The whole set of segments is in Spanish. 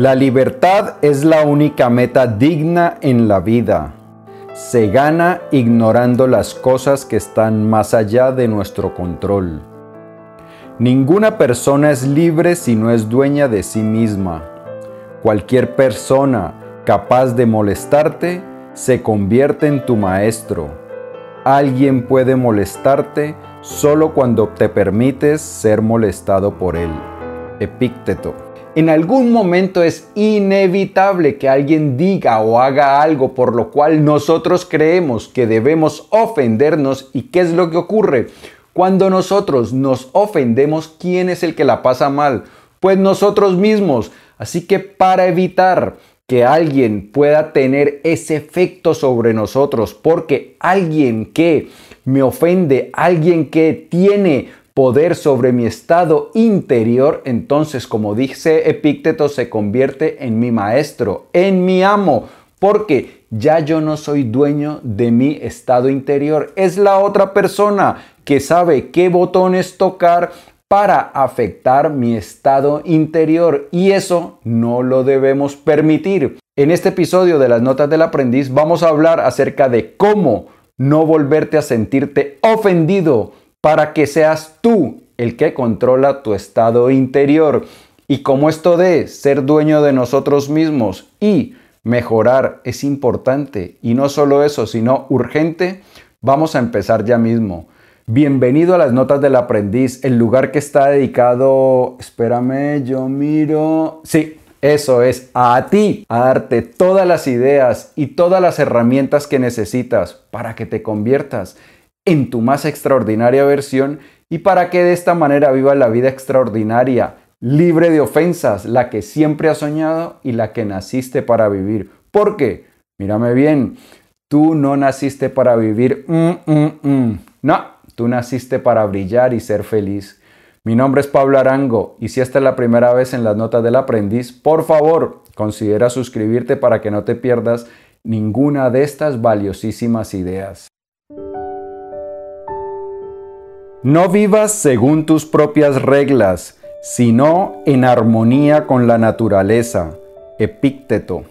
La libertad es la única meta digna en la vida. Se gana ignorando las cosas que están más allá de nuestro control. Ninguna persona es libre si no es dueña de sí misma. Cualquier persona capaz de molestarte se convierte en tu maestro. Alguien puede molestarte solo cuando te permites ser molestado por él. Epícteto. En algún momento es inevitable que alguien diga o haga algo por lo cual nosotros creemos que debemos ofendernos y qué es lo que ocurre. Cuando nosotros nos ofendemos, ¿quién es el que la pasa mal? Pues nosotros mismos. Así que para evitar que alguien pueda tener ese efecto sobre nosotros, porque alguien que me ofende, alguien que tiene poder sobre mi estado interior, entonces como dice Epícteto, se convierte en mi maestro, en mi amo, porque ya yo no soy dueño de mi estado interior, es la otra persona que sabe qué botones tocar para afectar mi estado interior y eso no lo debemos permitir. En este episodio de las notas del aprendiz vamos a hablar acerca de cómo no volverte a sentirte ofendido para que seas tú el que controla tu estado interior. Y como esto de ser dueño de nosotros mismos y mejorar es importante, y no solo eso, sino urgente, vamos a empezar ya mismo. Bienvenido a las Notas del Aprendiz, el lugar que está dedicado, espérame, yo miro, sí, eso es a ti, a darte todas las ideas y todas las herramientas que necesitas para que te conviertas en tu más extraordinaria versión y para que de esta manera vivas la vida extraordinaria, libre de ofensas, la que siempre has soñado y la que naciste para vivir. ¿Por qué? Mírame bien, tú no naciste para vivir, mm, mm, mm. no, tú naciste para brillar y ser feliz. Mi nombre es Pablo Arango y si esta es la primera vez en las notas del aprendiz, por favor, considera suscribirte para que no te pierdas ninguna de estas valiosísimas ideas. No vivas según tus propias reglas, sino en armonía con la naturaleza. Epícteto.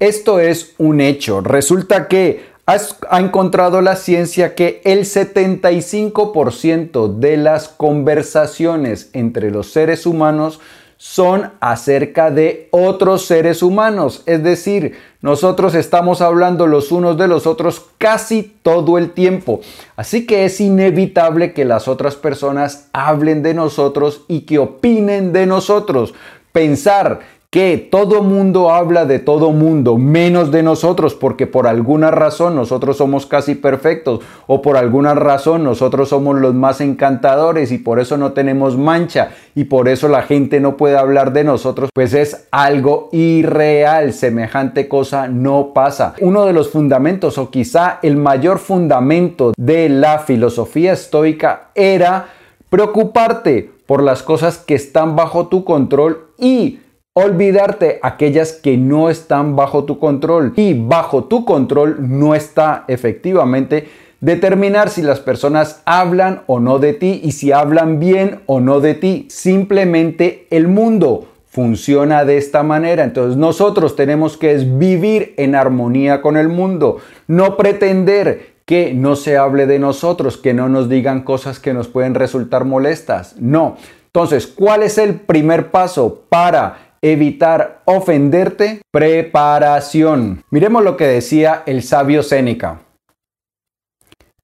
Esto es un hecho. Resulta que ha encontrado la ciencia que el 75% de las conversaciones entre los seres humanos son acerca de otros seres humanos. Es decir, nosotros estamos hablando los unos de los otros casi todo el tiempo. Así que es inevitable que las otras personas hablen de nosotros y que opinen de nosotros. Pensar que todo mundo habla de todo mundo, menos de nosotros, porque por alguna razón nosotros somos casi perfectos o por alguna razón nosotros somos los más encantadores y por eso no tenemos mancha y por eso la gente no puede hablar de nosotros, pues es algo irreal, semejante cosa no pasa. Uno de los fundamentos o quizá el mayor fundamento de la filosofía estoica era preocuparte por las cosas que están bajo tu control y olvidarte aquellas que no están bajo tu control. Y bajo tu control no está efectivamente determinar si las personas hablan o no de ti y si hablan bien o no de ti. Simplemente el mundo funciona de esta manera. Entonces nosotros tenemos que vivir en armonía con el mundo, no pretender que no se hable de nosotros, que no nos digan cosas que nos pueden resultar molestas. No. Entonces, ¿cuál es el primer paso para evitar ofenderte, preparación. Miremos lo que decía el sabio Séneca.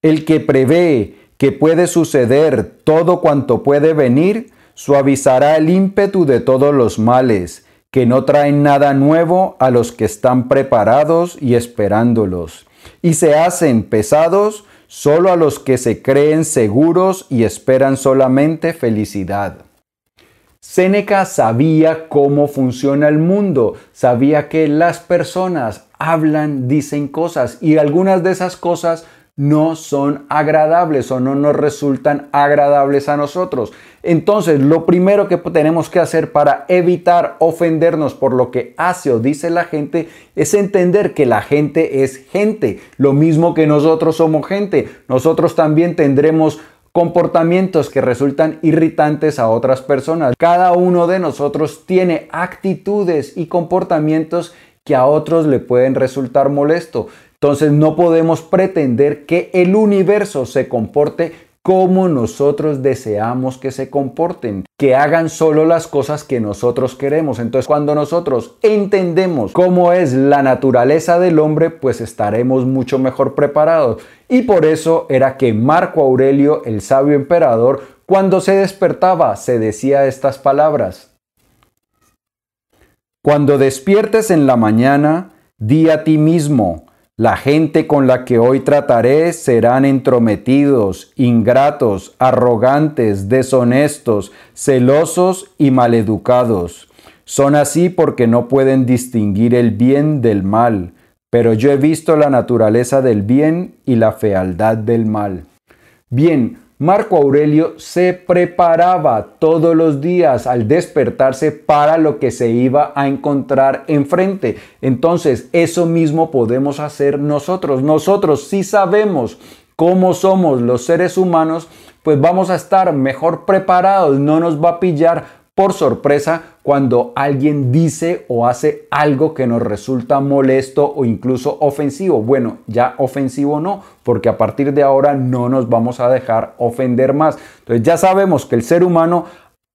El que prevé que puede suceder todo cuanto puede venir, suavizará el ímpetu de todos los males, que no traen nada nuevo a los que están preparados y esperándolos, y se hacen pesados solo a los que se creen seguros y esperan solamente felicidad. Séneca sabía cómo funciona el mundo, sabía que las personas hablan, dicen cosas y algunas de esas cosas no son agradables o no nos resultan agradables a nosotros. Entonces, lo primero que tenemos que hacer para evitar ofendernos por lo que hace o dice la gente es entender que la gente es gente, lo mismo que nosotros somos gente. Nosotros también tendremos comportamientos que resultan irritantes a otras personas. Cada uno de nosotros tiene actitudes y comportamientos que a otros le pueden resultar molesto. Entonces no podemos pretender que el universo se comporte como nosotros deseamos que se comporten, que hagan solo las cosas que nosotros queremos. Entonces cuando nosotros entendemos cómo es la naturaleza del hombre, pues estaremos mucho mejor preparados. Y por eso era que Marco Aurelio, el sabio emperador, cuando se despertaba, se decía estas palabras. Cuando despiertes en la mañana, di a ti mismo, la gente con la que hoy trataré serán entrometidos, ingratos, arrogantes, deshonestos, celosos y maleducados. Son así porque no pueden distinguir el bien del mal, pero yo he visto la naturaleza del bien y la fealdad del mal. Bien, Marco Aurelio se preparaba todos los días al despertarse para lo que se iba a encontrar enfrente. Entonces, eso mismo podemos hacer nosotros. Nosotros si sabemos cómo somos los seres humanos, pues vamos a estar mejor preparados, no nos va a pillar por sorpresa cuando alguien dice o hace algo que nos resulta molesto o incluso ofensivo. Bueno, ya ofensivo no, porque a partir de ahora no nos vamos a dejar ofender más. Entonces ya sabemos que el ser humano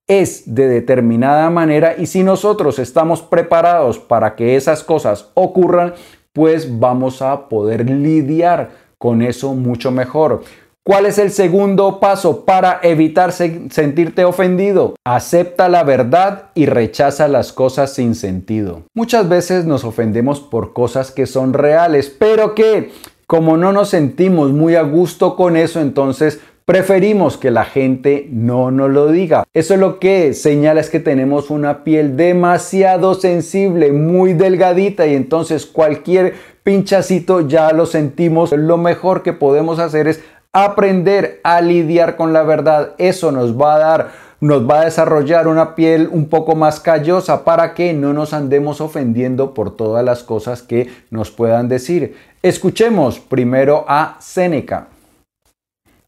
es de determinada manera y si nosotros estamos preparados para que esas cosas ocurran, pues vamos a poder lidiar con eso mucho mejor. ¿Cuál es el segundo paso para evitar sentirte ofendido? Acepta la verdad y rechaza las cosas sin sentido. Muchas veces nos ofendemos por cosas que son reales, pero que como no nos sentimos muy a gusto con eso, entonces preferimos que la gente no nos lo diga. Eso lo que señala es que tenemos una piel demasiado sensible, muy delgadita y entonces cualquier pinchacito ya lo sentimos. Lo mejor que podemos hacer es aprender a lidiar con la verdad. Eso nos va a dar, nos va a desarrollar una piel un poco más callosa para que no nos andemos ofendiendo por todas las cosas que nos puedan decir. Escuchemos primero a Séneca.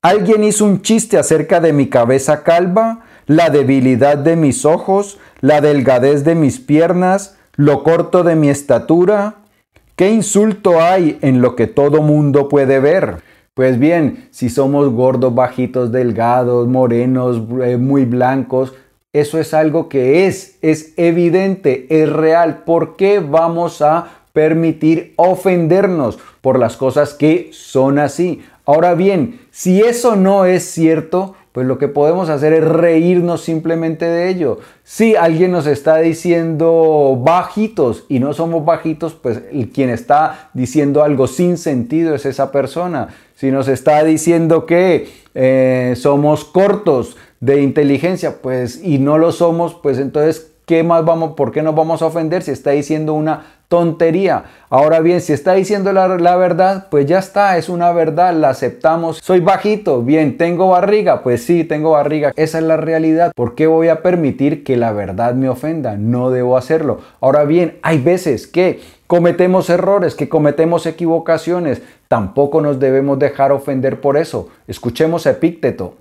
Alguien hizo un chiste acerca de mi cabeza calva, la debilidad de mis ojos, la delgadez de mis piernas, lo corto de mi estatura. ¿Qué insulto hay en lo que todo mundo puede ver? Pues bien, si somos gordos, bajitos, delgados, morenos, eh, muy blancos, eso es algo que es, es evidente, es real. ¿Por qué vamos a permitir ofendernos por las cosas que son así? Ahora bien, si eso no es cierto, pues lo que podemos hacer es reírnos simplemente de ello. Si alguien nos está diciendo bajitos y no somos bajitos, pues quien está diciendo algo sin sentido es esa persona. Si nos está diciendo que eh, somos cortos de inteligencia, pues y no lo somos, pues entonces, ¿qué más vamos, por qué nos vamos a ofender si está diciendo una tontería. Ahora bien, si está diciendo la, verdad, pues ya está, es una verdad, la aceptamos. Soy bajito, bien, tengo barriga, pues sí, tengo barriga. Esa es la realidad. ¿Por qué voy a permitir que la verdad me ofenda? No debo hacerlo. Ahora bien, hay veces que cometemos errores, que cometemos equivocaciones. Tampoco nos debemos dejar ofender por eso. Escuchemos a Epícteto.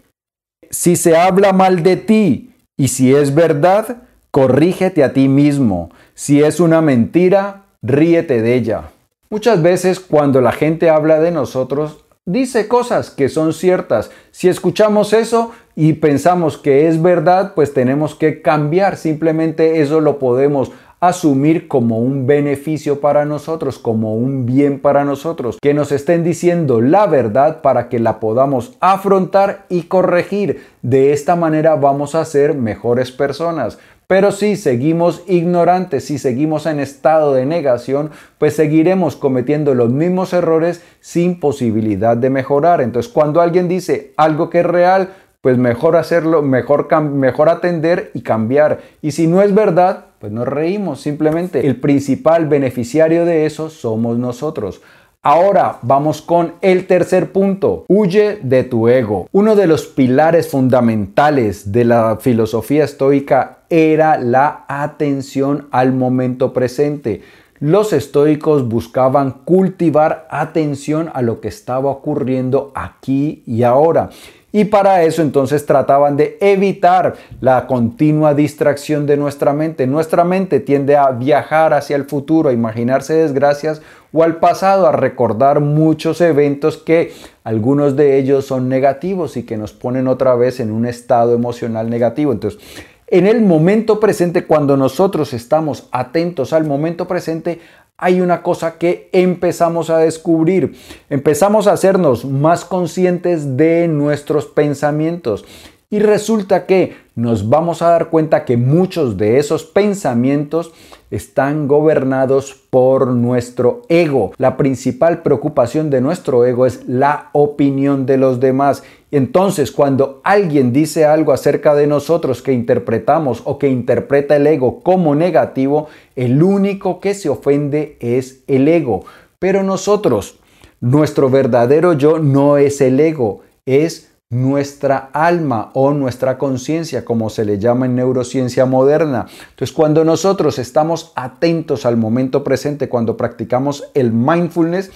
Si se habla mal de ti y si es verdad, corrígete a ti mismo. Si es una mentira, ríete de ella. Muchas veces cuando la gente habla de nosotros, dice cosas que son ciertas. Si escuchamos eso y pensamos que es verdad, pues tenemos que cambiar. Simplemente eso lo podemos asumir como un beneficio para nosotros, como un bien para nosotros, que nos estén diciendo la verdad para que la podamos afrontar y corregir. De esta manera vamos a ser mejores personas. Pero si seguimos ignorantes, si seguimos en estado de negación, pues seguiremos cometiendo los mismos errores sin posibilidad de mejorar. Entonces, cuando alguien dice algo que es real, pues mejor hacerlo, mejor, mejor atender y cambiar. Y si no es verdad, pues nos reímos. Simplemente el principal beneficiario de eso somos nosotros. Ahora vamos con el tercer punto. Huye de tu ego. Uno de los pilares fundamentales de la filosofía estoica era la atención al momento presente. los estoicos buscaban cultivar atención a lo que estaba ocurriendo aquí y ahora. Y para eso entonces trataban de evitar la continua distracción de nuestra mente. Nuestra mente tiende a viajar hacia el futuro, a imaginarse desgracias o al pasado, a recordar muchos eventos que algunos de ellos son negativos y que nos ponen otra vez en un estado emocional negativo. Entonces, en el momento presente, cuando nosotros estamos atentos al momento presente, hay una cosa que empezamos a descubrir. Empezamos a hacernos más conscientes de nuestros pensamientos. Y resulta que nos vamos a dar cuenta que muchos de esos pensamientos están gobernados por nuestro ego. La principal preocupación de nuestro ego es la opinión de los demás. Entonces, cuando alguien dice algo acerca de nosotros que interpretamos o que interpreta el ego como negativo, el único que se ofende es el ego. Pero nosotros, nuestro verdadero yo no es el ego, es nuestra alma o nuestra conciencia, como se le llama en neurociencia moderna. Entonces, cuando nosotros estamos atentos al momento presente, cuando practicamos el mindfulness,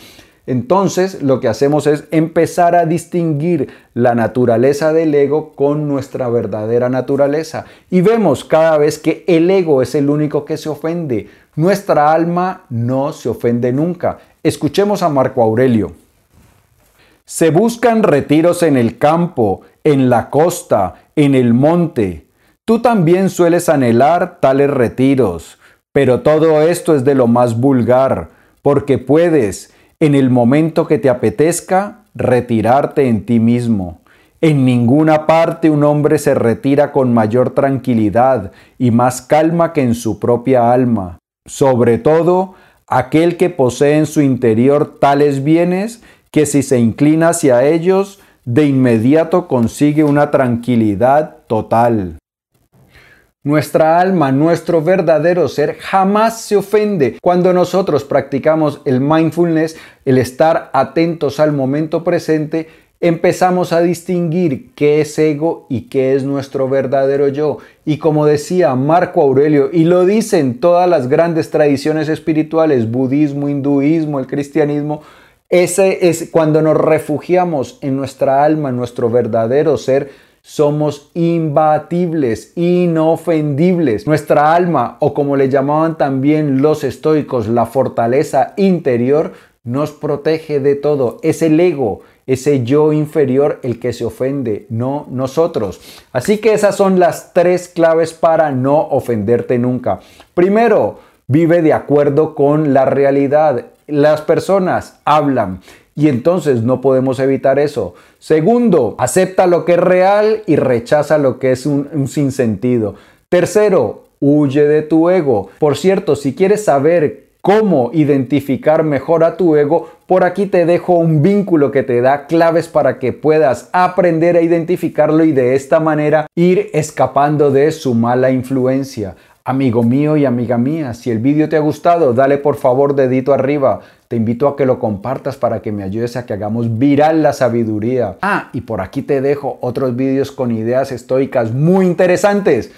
entonces lo que hacemos es empezar a distinguir la naturaleza del ego con nuestra verdadera naturaleza. Y vemos cada vez que el ego es el único que se ofende. Nuestra alma no se ofende nunca. Escuchemos a Marco Aurelio. Se buscan retiros en el campo, en la costa, en el monte. Tú también sueles anhelar tales retiros, pero todo esto es de lo más vulgar, porque puedes, en el momento que te apetezca, retirarte en ti mismo. En ninguna parte un hombre se retira con mayor tranquilidad y más calma que en su propia alma. Sobre todo, aquel que posee en su interior tales bienes que si se inclina hacia ellos, de inmediato consigue una tranquilidad total. Nuestra alma, nuestro verdadero ser, jamás se ofende cuando nosotros practicamos el mindfulness, el estar atentos al momento presente, empezamos a distinguir qué es ego y qué es nuestro verdadero yo. Y como decía Marco Aurelio, y lo dicen todas las grandes tradiciones espirituales, budismo, hinduismo, el cristianismo, ese es cuando nos refugiamos en nuestra alma, en nuestro verdadero ser, somos imbatibles, inofendibles. Nuestra alma, o como le llamaban también los estoicos, la fortaleza interior, nos protege de todo. Es el ego, ese yo inferior el que se ofende, no nosotros. Así que esas son las tres claves para no ofenderte nunca. Primero, vive de acuerdo con la realidad las personas hablan y entonces no podemos evitar eso. Segundo, acepta lo que es real y rechaza lo que es un, sinsentido. Tercero, huye de tu ego. Por cierto, si quieres saber cómo identificar mejor a tu ego, por aquí te dejo un vínculo que te da claves para que puedas aprender a identificarlo y de esta manera ir escapando de su mala influencia. Amigo mío y amiga mía, si el vídeo te ha gustado, dale por favor dedito arriba. Te invito a que lo compartas para que me ayudes a que hagamos viral la sabiduría. Ah, y por aquí te dejo otros vídeos con ideas estoicas muy interesantes.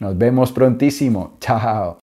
Nos vemos prontísimo. Chao.